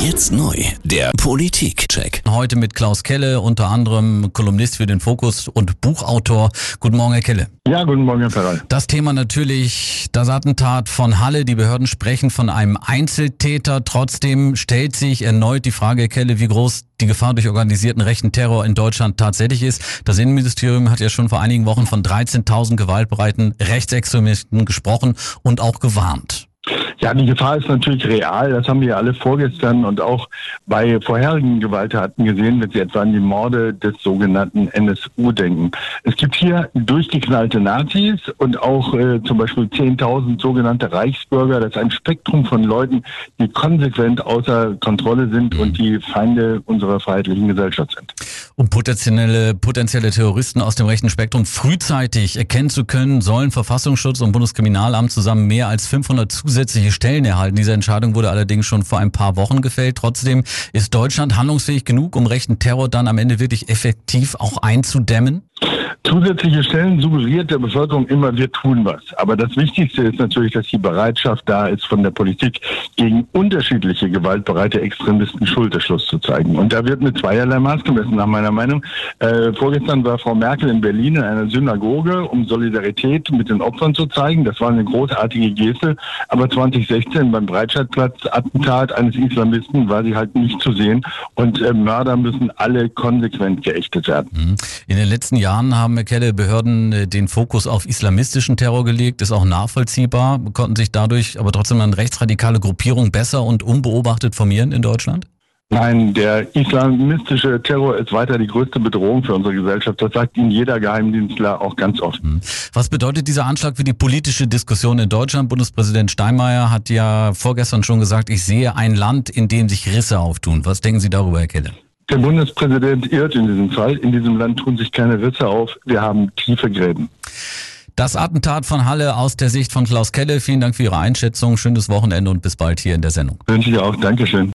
Jetzt neu, der Politik-Check. Heute mit Klaus Kelle, unter anderem Kolumnist für den Fokus und Buchautor. Guten Morgen, Herr Kelle. Ja, guten Morgen, Herr Ferrall. Das Thema natürlich das Attentat von Halle. Die Behörden sprechen von einem Einzeltäter. Trotzdem stellt sich erneut die Frage, Herr Kelle, wie groß die Gefahr durch organisierten rechten Terror in Deutschland tatsächlich ist. Das Innenministerium hat ja schon vor einigen Wochen von 13.000 gewaltbereiten Rechtsextremisten gesprochen und auch gewarnt. Ja, die Gefahr ist natürlich real. Das haben wir alle vorgestern und auch bei vorherigen Gewalttaten gesehen, wenn Sie etwa an die Morde des sogenannten NSU denken. Es gibt hier durchgeknallte Nazis und auch äh, zum Beispiel 10.000 sogenannte Reichsbürger. Das ist ein Spektrum von Leuten, die konsequent außer Kontrolle sind und die Feinde unserer freiheitlichen Gesellschaft sind. Um potenzielle, potenzielle Terroristen aus dem rechten Spektrum frühzeitig erkennen zu können, sollen Verfassungsschutz und Bundeskriminalamt zusammen mehr als 500 zusätzliche zusätzliche Stellen erhalten. Diese Entscheidung wurde allerdings schon vor ein paar Wochen gefällt. Trotzdem ist Deutschland handlungsfähig genug, um rechten Terror dann am Ende wirklich effektiv auch einzudämmen? Zusätzliche Stellen suggeriert der Bevölkerung immer, wir tun was. Aber das Wichtigste ist natürlich, dass die Bereitschaft da ist, von der Politik gegen unterschiedliche gewaltbereite Extremisten Schulterschluss zu zeigen. Und da wird mit zweierlei Maß gemessen, nach meiner Meinung. Äh, vorgestern war Frau Merkel in Berlin in einer Synagoge, um Solidarität mit den Opfern zu zeigen. Das war eine großartige Geste. Aber 2016 beim Breitscheidplatz-Attentat eines Islamisten war sie halt nicht zu sehen. Und äh, Mörder müssen alle konsequent geächtet werden. Mhm. In den letzten Jahren haben Kelle Behörden äh, den Fokus auf islamistischen Terror gelegt, ist auch nachvollziehbar, konnten sich dadurch aber trotzdem an rechtsradikale Gruppierungen besser und unbeobachtet formieren in Deutschland? Nein, der islamistische Terror ist weiter die größte Bedrohung für unsere Gesellschaft. Das sagt Ihnen jeder Geheimdienstler auch ganz oft. Hm. Was bedeutet dieser Anschlag für die politische Diskussion in Deutschland? Bundespräsident Steinmeier hat ja vorgestern schon gesagt, ich sehe ein Land, in dem sich Risse auftun. Was denken Sie darüber, Herr Kelle? Der Bundespräsident irrt in diesem Fall. In diesem Land tun sich keine Risse auf. Wir haben tiefe Gräben. Das Attentat von Halle aus der Sicht von Klaus Kelle. Vielen Dank für Ihre Einschätzung. Schönes Wochenende und bis bald hier in der Sendung. Wünsche ich auch. Dankeschön.